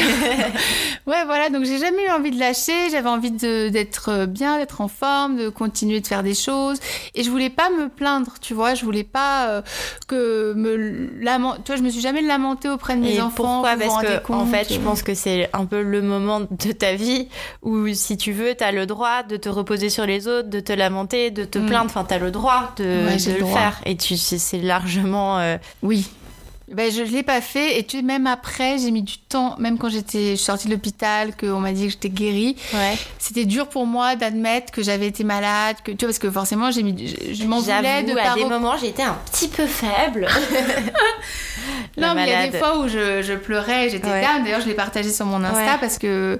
Ouais, voilà, donc j'ai jamais eu envie de lâcher, j'avais envie d'être bien, d'être en forme, de continuer de faire des choses. Et je voulais pas me plaindre, tu vois, je voulais pas euh, que me lamenter. Tu vois, je me suis jamais lamentée auprès de mes Et enfants. pourquoi? Parce que en fait, je euh, pense que c'est un peu le moment de ta vie où, si tu veux, t'as le droit de te reposer sur les autres, de te lamenter, de te Mm. plaindre. Enfin, t'as le droit de, Ouais, j'ai de le droit. faire. Et tu, c'est c'est largement. euh, Oui. ben, Je ne l'ai pas fait. Et tu même après, j'ai mis du temps, même quand j'étais sortie de l'hôpital, qu'on m'a dit que j'étais guérie. Ouais. C'était dur pour moi d'admettre que j'avais été malade, que, tu vois, parce que forcément, j'ai mis, je, m'en voulais de à des moments, j'étais un petit peu faible. non, mais il y a des fois où je, je pleurais, j'étais ouais. D'ailleurs, je l'ai partagé sur mon Insta parce que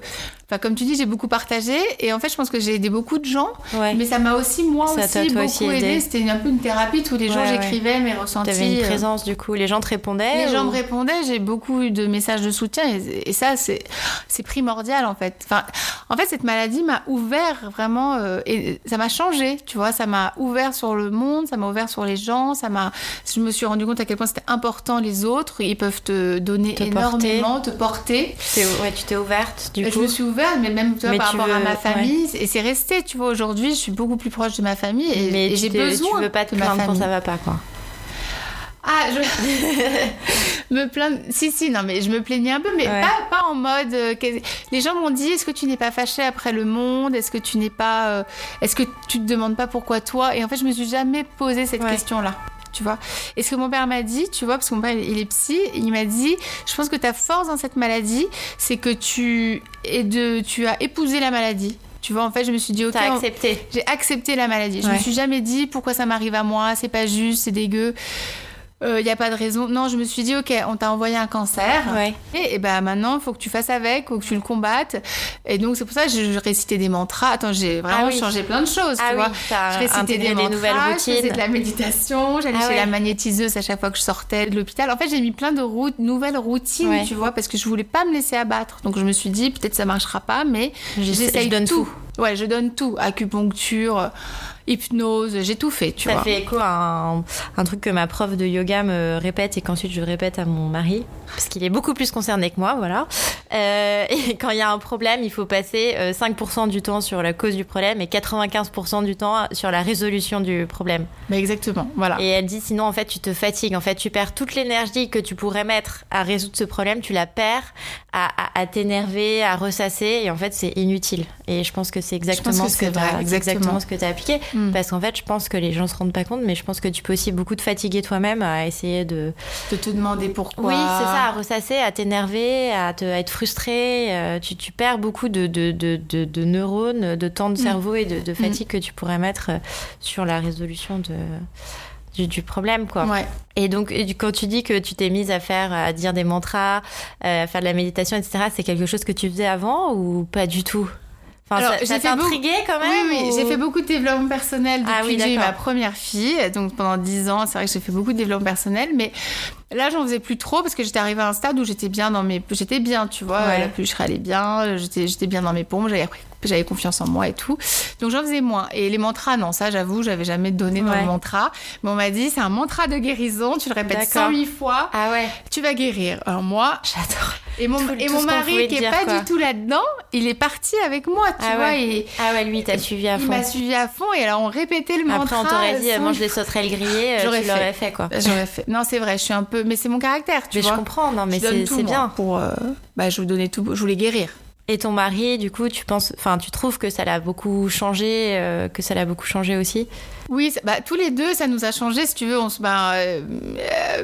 Enfin, comme tu dis, j'ai beaucoup partagé et en fait, je pense que j'ai aidé beaucoup de gens. Mais ça m'a aussi, moi aussi, beaucoup aidé. C'était un peu une thérapie. Tous les jours, j'écrivais mes ressentis. T'avais une euh, présence, du coup. Les gens te répondaient Les gens me répondaient. J'ai beaucoup eu de messages de soutien et, ça, c'est primordial, en fait. Enfin, en fait, cette maladie m'a ouvert vraiment euh, et ça m'a changé, tu vois. Ça m'a ouvert sur le monde, ça m'a ouvert sur les gens. Ça m'a. Je me suis rendu compte à quel point c'était important les autres. Ils peuvent te donner énormément, te porter. Ouais, tu t'es ouverte, du coup. Je me suis ouverte mais même par rapport à ma famille, et c'est resté, tu vois, aujourd'hui, je suis beaucoup plus proche de ma famille et, j'ai besoin. Tu veux pas te plaindre quand ça va pas, quoi. Ah, je me plains. Si, si, non, mais je me plaignais un peu, mais pas, pas, en mode. Euh, les gens m'ont dit est-ce que tu n'es pas fâché après le monde? Est-ce que tu n'es pas. Euh, est-ce que tu te demandes pas pourquoi toi? Et en fait, je me suis jamais posé cette question-là tu vois. Et ce que mon père m'a dit, tu vois, parce que mon père, il est psy, il m'a dit, je pense que ta force dans cette maladie, c'est que tu, es de, tu as épousé la maladie. Tu vois, en fait, je me suis dit, ok. J'ai accepté la maladie. Je me suis jamais dit pourquoi ça m'arrive à moi, c'est pas juste, c'est dégueu il euh, n'y a pas de raison. Non, je me suis dit, ok, on t'a envoyé un cancer. Et, et ben maintenant, il faut que tu fasses avec, faut que tu le combattes. Et donc, c'est pour ça que je, récitais des mantras. Attends, j'ai vraiment ah changé plein de choses, ah tu vois. je récitais des, mantras, nouvelles routines. Je faisais de la méditation, j'allais ah chez la magnétiseuse à chaque fois que je sortais de l'hôpital. En fait, j'ai mis plein de routes, nouvelles routines, tu vois, parce que je voulais pas me laisser abattre. Donc, je me suis dit, peut-être ça marchera pas, mais j'essaye donne tout. Ouais, je donne tout. Acupuncture hypnose, j'ai tout fait, tu vois. Ça fait écho à un, truc que ma prof de yoga me répète et qu'ensuite je répète à mon mari, parce qu'il est beaucoup plus concerné que moi, voilà. Euh, et quand il y a un problème, il faut passer 5% euh, du temps sur la cause du problème et 95% du temps sur la résolution du problème. Mais exactement, voilà. Et elle dit sinon, en fait, tu te fatigues, en fait, tu perds toute l'énergie que tu pourrais mettre à résoudre ce problème, tu la perds à, t'énerver, à ressasser, et en fait, c'est inutile. Et je pense que c'est exactement, ce as, exactement ce que tu as appliqué. Mm. Parce qu'en fait, je pense que les gens se rendent pas compte, mais je pense que tu peux aussi beaucoup te fatiguer toi-même à essayer de. De te demander pourquoi. Oui, c'est ça, à ressasser, à t'énerver, à, te, être frustré. Euh, tu, tu, perds beaucoup de, de, de, de, neurones, de temps de mm. cerveau et de, fatigue mm. que tu pourrais mettre euh, sur la résolution de. Du, problème quoi. Ouais. Et donc quand tu dis que tu t'es mise à faire à dire des mantras, euh, à faire de la méditation etc, c'est quelque chose que tu faisais avant ou pas du tout? Alors, ça, t'a intrigué quand même Oui, oui. j'ai fait beaucoup de développement personnel depuis ah, oui, que j'ai eu ma première fille. Donc pendant 10 ans, c'est vrai que j'ai fait beaucoup de développement personnel, mais Là, j'en faisais plus trop parce que j'étais arrivée à un stade où j'étais bien dans mes, j'étais bien, tu vois, la pluche allait bien, j'étais, bien dans mes pompes, j'avais j'avais confiance en moi et tout. Donc j'en faisais moins. Et les mantras, non, ça j'avoue, j'avais jamais donné dans le mantra. Mais on m'a dit, c'est un mantra de guérison, tu le répètes 108 fois, ah ouais. tu vas guérir. Alors moi, j'adore. Et mon, et mon mari, qui est pas du tout là-dedans, il est parti avec moi, tu ah vois. Ouais. Et, ah ouais, lui, t'as suivi à fond. Il m'a suivi à fond et alors on répétait le mantra. Après, on t'aurait dit, mange des sauterelles grillées, euh, j'aurais tu l'aurais fait. quoi. J'aurais fait. Non, c'est vrai, je suis un peu, mais c'est mon caractère, tu mais vois. je comprends, non, mais c'est bien. Pour, euh, bah, je vous donnais tout, je voulais guérir. Et ton mari, du coup, tu penses, enfin, tu trouves que ça l'a beaucoup changé, euh, que ça l'a beaucoup changé aussi? Oui, bah, tous les deux, ça nous a changé. Si tu veux, on se, bah, euh,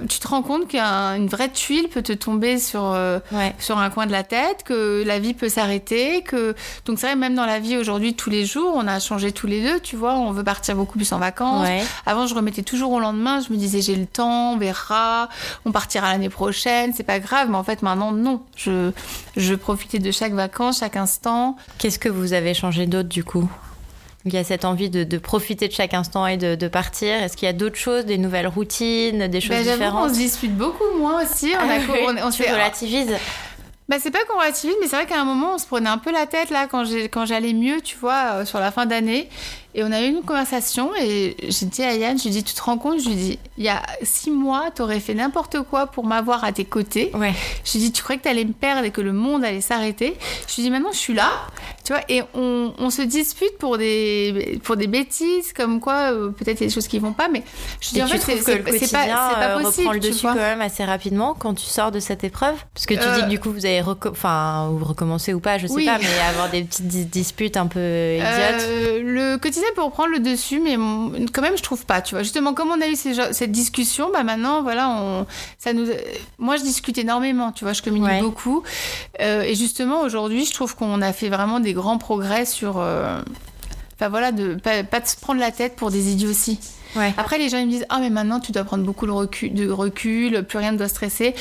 tu te rends compte qu'une vraie tuile peut te tomber sur euh, sur un coin de la tête, que la vie peut s'arrêter, que donc c'est vrai même dans la vie aujourd'hui, tous les jours, on a changé tous les deux. Tu vois, on veut partir beaucoup plus en vacances. Avant, je remettais toujours au lendemain. Je me disais, j'ai le temps, on verra, on partira l'année prochaine, c'est pas grave. Mais en fait, maintenant, non. Je je profitais de chaque vacances chaque instant. Qu'est-ce que vous avez changé d'autre du coup? Il y a cette envie de, profiter de chaque instant et de, partir. Est-ce qu'il y a d'autres choses, des nouvelles routines, des choses bah, différentes On se dispute beaucoup moins aussi. On, a, on, se relativise. Bah, c'est pas qu'on relativise, mais c'est vrai qu'à un moment, on se prenait un peu la tête, là, quand j'allais mieux, tu vois, euh, sur la fin d'année. Et on a eu une conversation et j'ai dit à Yann, je lui ai dit, tu te rends compte? Je lui ai dit, il y a six mois, tu aurais fait n'importe quoi pour m'avoir à tes côtés. Ouais. Je lui ai dit, tu croyais que tu allais me perdre et que le monde allait s'arrêter? Je lui ai dit, maintenant, je suis là. Tu vois, et on, on se dispute pour des, pour des bêtises, comme quoi, euh, peut-être il y a des choses qui vont pas, mais je dis, en fait, c'est pas, pas euh, possible. le dessus quand même assez rapidement quand tu sors de cette épreuve? Parce que tu dis que du coup, vous avez enfin, ou recommencer ou pas, je sais pas, mais avoir des petites disputes un peu idiotes. le quotidien pour prendre le dessus, mais quand même, je trouve pas, tu vois. Justement, comme on a eu cette discussion, bah maintenant, voilà, on, ça nous, moi, je discute énormément, tu vois, je communique beaucoup. Euh, et justement, aujourd'hui, je trouve qu'on a fait vraiment des grands progrès sur, euh, enfin voilà, de pas, pas de se prendre la tête pour des idioties. Après, les gens ils me disent Ah, mais maintenant tu dois prendre beaucoup de recul, de recul plus rien ne doit stresser.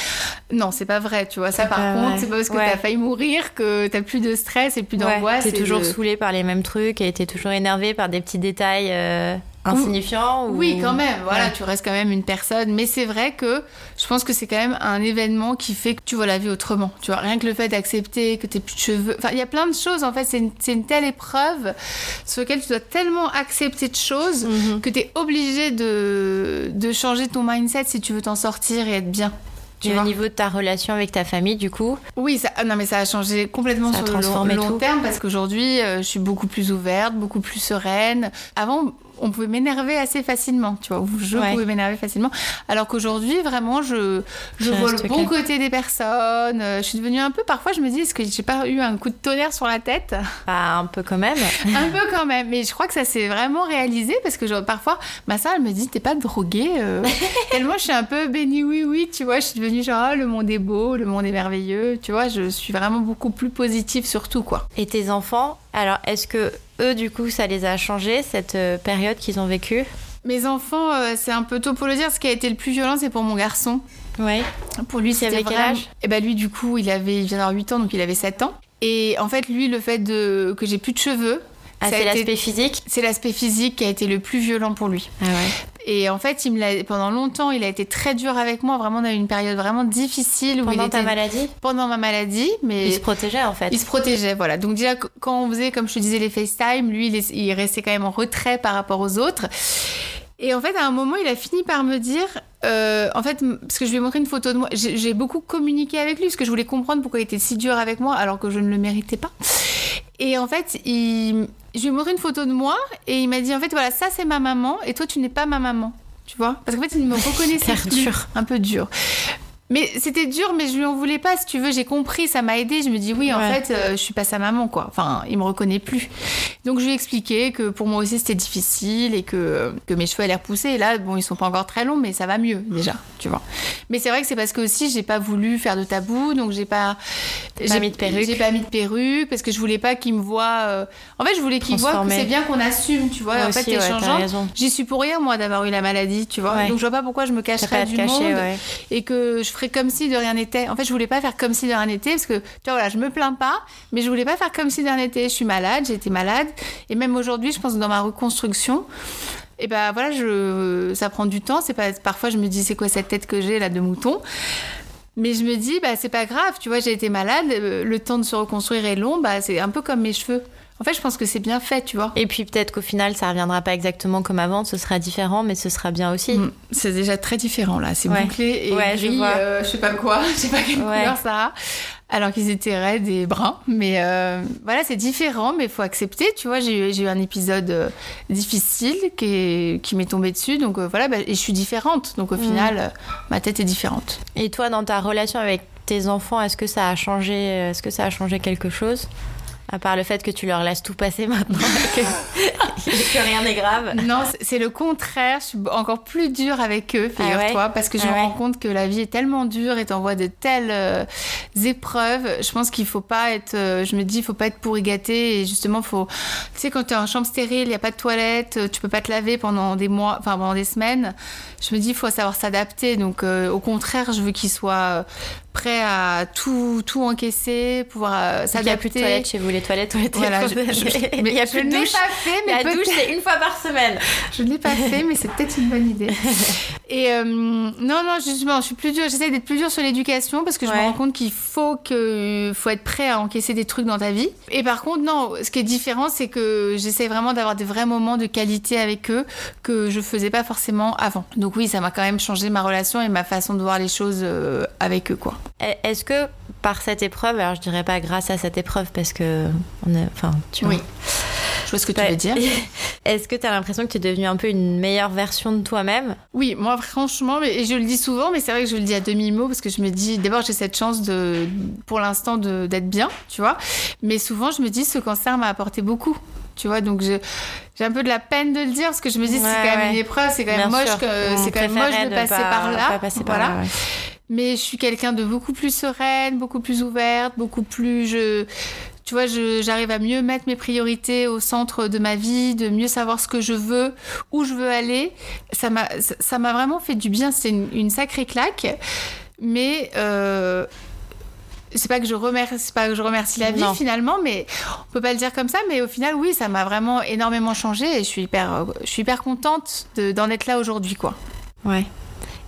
Non, c'est pas vrai, tu vois. Ça, par contre, c'est pas parce que t'as failli mourir que t'as plus de stress et plus d'angoisse. T'es toujours saoulé par les mêmes trucs et t'es toujours énervé par des petits détails. Euh, insignifiant Oui, quand même. Voilà, tu restes quand même une personne. Mais c'est vrai que je pense que c'est quand même un événement qui fait que tu vois la vie autrement. Tu vois, rien que le fait d'accepter que tu plus de cheveux. Enfin, il y a plein de choses. En fait, c'est une, telle épreuve sur laquelle tu dois tellement accepter de choses mhm. que tu es obligé de, de changer ton mindset si tu veux t'en sortir et être bien. Tu et au niveau de ta relation avec ta famille, du coup? Oui, ça, non, mais ça a changé complètement sur le long, terme parce qu'aujourd'hui, euh, je suis beaucoup plus ouverte, beaucoup plus sereine. Avant, on pouvait m'énerver assez facilement, tu vois, je pouvais m'énerver facilement. Alors qu'aujourd'hui, vraiment, je, je vois le bon côté des personnes. Euh, je suis devenue un peu, parfois, je me dis, est-ce que j'ai pas eu un coup de tonnerre sur la tête? Bah, Un peu quand même. un peu quand même. Mais je crois que ça s'est vraiment réalisé parce que parfois, ma soeur, elle me dit, t'es pas droguée euh. Tellement je suis un peu béni oui, oui, tu vois, je suis devenue genre, oh, le monde est beau, le monde est merveilleux, tu vois, je suis vraiment beaucoup plus positive sur tout, quoi. Et tes enfants, alors, est-ce que eux, du coup, ça les a changés, cette euh, période qu'ils ont vécue? Mes enfants, euh, c'est un peu tôt pour le dire. Ce qui a été le plus violent, c'est pour mon garçon. Oui. Pour lui, c'était quel âge? Et eh ben lui, du coup, il avait, il vient d'avoir 8 ans, donc il avait 7 ans. Et en fait, lui, le fait de que j'ai plus de cheveux, ah, c'est l'aspect physique? C'est l'aspect physique qui a été le plus violent pour lui. Ah ouais. Et en fait, il me pendant longtemps, il a été très dur avec moi. Vraiment, on a eu une période vraiment difficile. Où pendant il ta maladie? Pendant ma maladie. mais Il se protégeait en fait. Il se protégeait, voilà. Donc déjà, quand on faisait, comme je te disais, les FaceTime, lui, il, restait quand même en retrait par rapport aux autres. Et en fait, à un moment, il a fini par me dire, euh, en fait, parce que je lui ai montré une photo de moi, j'ai beaucoup communiqué avec lui, parce que je voulais comprendre pourquoi il était si dur avec moi, alors que je ne le méritais pas. Et en fait, il, je lui ai montré une photo de moi et il m'a dit en fait voilà ça c'est ma maman et toi tu n'es pas ma maman. Tu vois? Parce qu'en fait il me reconnaissait dur. Un peu dur mais c'était dur, mais je lui en voulais pas, si tu veux. J'ai compris, ça m'a aidé. Je me dis, oui, en fait, euh, je suis pas sa maman, quoi. Enfin, il me reconnaît plus. Donc, je lui ai expliqué que pour moi aussi, c'était difficile et que, que mes cheveux allaient repousser. Et là, bon, ils sont pas encore très longs, mais ça va mieux, déjà, tu vois. Mais c'est vrai que c'est parce que aussi, j'ai pas voulu faire de tabou, donc j'ai pas. J'ai mis de perruque. J'ai pas mis de perruque parce que je voulais pas qu'il me voit. Euh, en fait, je voulais qu'il voit que c'est bien qu'on assume, tu vois. en fait, t'es changeant. J'y suis pour rien, moi, d'avoir eu la maladie, tu vois. Donc, je vois pas pourquoi je me cacherais du monde et que je ferais comme si de rien n'était. En fait, je voulais pas faire comme si de rien n'était parce que, tu vois, voilà, je me plains pas, mais je voulais pas faire comme si de rien n'était. Je suis malade, j'ai été malade. Et même aujourd'hui, je pense que dans ma reconstruction, et ben voilà, je, ça prend du temps. C'est pas, parfois, je me dis, c'est quoi cette tête que j'ai là de mouton? Mais je me dis, bah, c'est pas grave, tu vois, j'ai été malade, le temps de se reconstruire est long, bah, c'est un peu comme mes cheveux. En fait, je pense que c'est bien fait, tu vois. Et puis peut-être qu'au final, ça reviendra pas exactement comme avant, ce sera différent, mais ce sera bien aussi. Mm. c'est déjà très différent là, c'est bouclé et ouais, gris, je, euh, je, sais pas quoi, je sais pas quelle couleur ça a. Alors qu'ils étaient raides et bruns, mais euh, voilà, c'est différent, mais il faut accepter, tu vois. J'ai eu un épisode euh, difficile qui, qui m'est tombé dessus, donc voilà, bah, et je suis différente, donc au mm. final, ma tête est différente. Et toi, dans ta relation avec tes enfants, est-ce que ça a changé, est-ce que ça a changé quelque chose? À part le fait que tu leur laisses tout passer maintenant, que, que rien n'est grave. Non, c'est le contraire. Je suis encore plus dure avec eux, ah figure-toi, parce que je ah me rends compte que la vie est tellement dure et t'envoie de telles euh, épreuves. Je pense qu'il faut pas être. Euh, je me dis, il faut pas être pourri gâté. Et justement, faut. Tu sais, quand t'es en chambre stérile, il y a pas de toilette, tu peux pas te laver pendant des mois, enfin pendant des semaines. Je me dis, il faut savoir s'adapter. Donc, euh, au contraire, je veux qu'ils soient prêt à tout, tout encaisser, pouvoir s'adapter. Il n'y a plus de toilettes chez vous, les toilettes ont été voilà, je, mais il y a plus de douche. Pas fait, mais la douche c'est une fois par semaine. Je ne l'ai pas fait, mais c'est peut-être une bonne idée. Et euh, non, non, justement, je suis plus dure. J'essaie d'être plus dure sur l'éducation parce que je me rends compte qu'il faut que, faut être prêt à encaisser des trucs dans ta vie. Et par contre, non, ce qui est différent, c'est que j'essaie vraiment d'avoir des vrais moments de qualité avec eux que je faisais pas forcément avant. Donc oui, ça m'a quand même changé ma relation et ma façon de voir les choses euh, avec eux, quoi. Est-ce que par cette épreuve, alors je dirais pas grâce à cette épreuve parce que on est, enfin, tu oui. Je vois ce que tu veux dire. Est-ce que tu as l'impression que tu es devenue un peu une meilleure version de toi-même? Oui, moi franchement, et je le dis souvent, mais c'est vrai que je le dis à demi-mot parce que je me dis, d'abord j'ai cette chance de, pour l'instant d'être bien, tu vois. Mais souvent je me dis, ce cancer m'a apporté beaucoup tu vois. Donc j'ai un peu de la peine de le dire parce que je me dis c'est quand même une épreuve, c'est quand même moche que c'est quand même moche de passer par là. voilà. Mais je suis quelqu'un de beaucoup plus sereine, beaucoup plus ouverte, beaucoup plus je tu vois, j'arrive à mieux mettre mes priorités au centre de ma vie, de mieux savoir ce que je veux, où je veux aller. Ça m'a, ça m'a vraiment fait du bien. C'est une, sacrée claque. Mais euh, c'est pas que je remercie, pas que je remercie la vie finalement, mais on peut pas le dire comme ça. Mais au final, oui, ça m'a vraiment énormément changé et je suis hyper, je suis hyper contente d'en être là aujourd'hui, quoi. Ouais.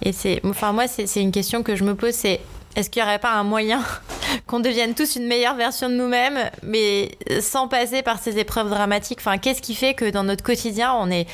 Et c'est, enfin moi, c'est une question que je me pose, c'est est-ce qu'il n'y aurait pas un moyen qu'on devienne tous une meilleure version de nous-mêmes, mais sans passer par ces épreuves dramatiques? Enfin, qu'est-ce qui fait que dans notre quotidien, on est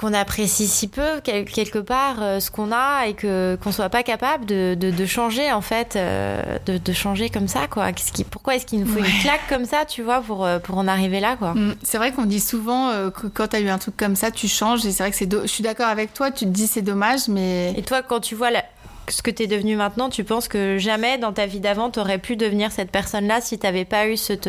qu'on apprécie si peu quelque part euh, ce qu'on a et que qu'on soit pas capable de, de, changer en fait euh, de, de, changer comme ça quoi. Qu'est-ce qui pourquoi est-ce qu'il nous faut une claque comme ça tu vois pour euh, pour en arriver là quoi? Mm. c'est vrai qu'on dit souvent que quand tu as eu un truc comme ça tu changes et c'est vrai que c'est je suis d'accord avec toi tu te dis c'est dommage mais et toi quand tu vois la ce que tu es devenu maintenant, tu penses que jamais dans ta vie d'avant, tu aurais pu devenir cette personne-là si tu n'avais pas eu cette,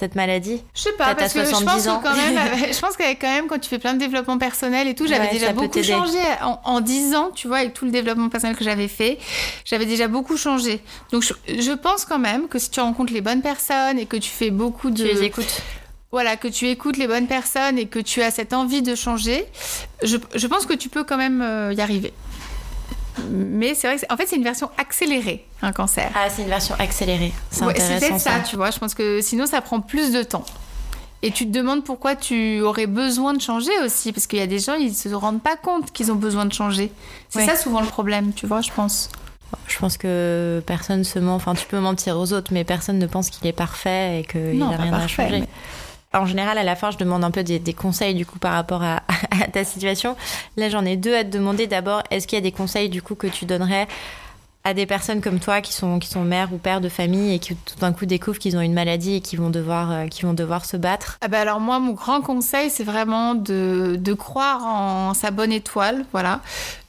cette maladie Je sais pas, parce que je pense, que quand même, je pense qu'avec quand même, quand tu fais plein de développement personnel et tout, j'avais déjà beaucoup changé en, en, 10 ans, tu vois, avec tout le développement personnel que j'avais fait, j'avais déjà beaucoup changé. Donc je, pense quand même que si tu rencontres les bonnes personnes et que tu fais beaucoup de... Tu les écoutes. Voilà, que tu écoutes les bonnes personnes et que tu as cette envie de changer, je, je pense que tu peux quand même euh, y arriver mais c'est vrai que en fait c'est une version accélérée un cancer. Ah c'est une version accélérée. C'est ouais, peut-être ça, tu vois. Je pense que sinon ça prend plus de temps. Et tu te demandes pourquoi tu aurais besoin de changer aussi, parce qu'il y a des gens ils se rendent pas compte qu'ils ont besoin de changer. C'est ça souvent le problème, tu vois, je pense. Je pense que personne se ment. Enfin, tu peux mentir aux autres, mais personne ne pense qu'il est parfait et qu'il n'a rien à changer. En général, à la fin, je demande un peu des, conseils du coup par rapport à, ta situation. Là, j'en ai deux à te demander. D'abord, est-ce qu'il y a des conseils du coup que tu donnerais à des personnes comme toi qui sont, qui sont mères ou pères de famille et qui tout d'un coup découvrent qu'ils ont une maladie et qui vont devoir, euh, qui vont devoir se battre? Ah bah Alors moi, mon grand conseil, c'est vraiment de, de, croire en sa bonne étoile, voilà.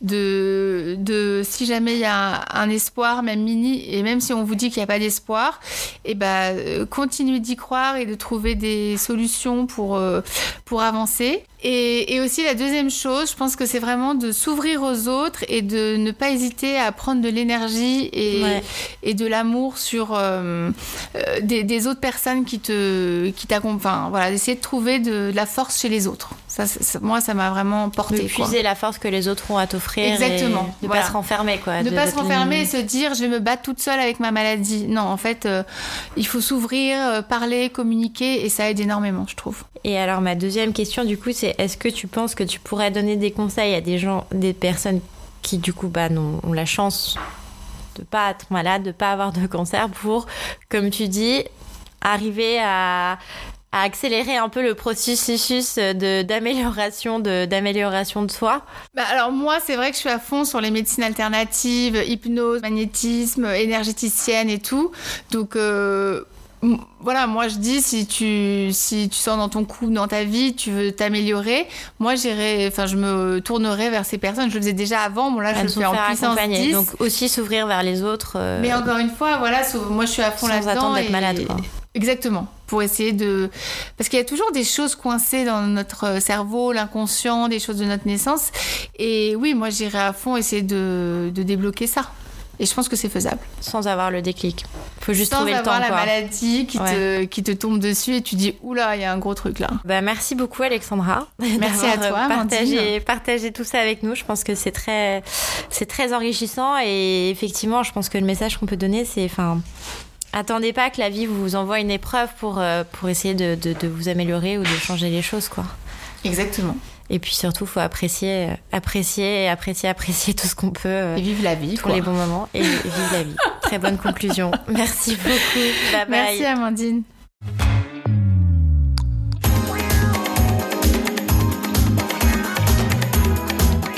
De, de si jamais il y a un espoir, même mini, et même si on vous dit qu'il n'y a pas d'espoir, et eh ben bah, continuez d'y croire et de trouver des solutions pour, euh, pour avancer. Et, aussi la deuxième chose, je pense que c'est vraiment de s'ouvrir aux autres et de ne pas hésiter à prendre de l'énergie et, et de l'amour sur euh, euh, des, autres personnes qui te qui t'accompagnent. Enfin, voilà, d'essayer de trouver de, la force chez les autres. Ça, moi, ça m'a vraiment porté. De puiser la force que les autres ont à t'offrir. Exactement. de ne pas se renfermer, quoi. Ne pas se renfermer et se dire, je vais me battre toute seule avec ma maladie. Non, en fait, euh, il faut s'ouvrir, parler, communiquer et ça aide énormément, je trouve. Et alors, ma deuxième question, du coup, c'est est-ce que tu penses que tu pourrais donner des conseils à des gens, des personnes qui, du coup, bah, ont, la chance de pas être malade, de pas avoir de cancer pour, comme tu dis, arriver à, accélérer un peu le processus d'amélioration de, d'amélioration de, soi bah Alors moi, c'est vrai que je suis à fond sur les médecines alternatives, hypnose, magnétisme, énergéticienne et tout. Donc... Euh, voilà, moi je dis si tu si tu sens dans ton couple, dans ta vie, tu veux t'améliorer, moi j'irai, enfin je me tournerai vers ces personnes. Je le faisais déjà avant, bon là je le fais en puissance 10. Donc aussi s'ouvrir vers les autres. Euh, Mais encore une fois, voilà, moi je suis à fond là-dedans. D'être malade. Quoi. Exactement. Pour essayer de. Parce qu'il y a toujours des choses coincées dans notre cerveau, l'inconscient, des choses de notre naissance. Et oui, moi j'irai à fond essayer de, de débloquer ça. Et je pense que c'est faisable. Sans avoir le déclic. Faut juste trouver le temps. Sans avoir la maladie qui, te, qui te tombe dessus et tu dis oula, il y a un gros truc là. Bah, merci beaucoup Alexandra. Merci à toi. Partager, partager tout ça avec nous. Je pense que c'est très, c'est très enrichissant et effectivement, je pense que le message qu'on peut donner, c'est, enfin, attendez pas que la vie vous envoie une épreuve pour, euh, pour essayer de, de, de vous améliorer ou de changer les choses, quoi. Exactement. Et puis surtout, faut apprécier, apprécier, apprécier, apprécier tout ce qu'on peut. Euh, et vivre la vie. Pour les bons moments et vivre la vie. Très bonne conclusion. Merci beaucoup. Bye bye. Merci Amandine.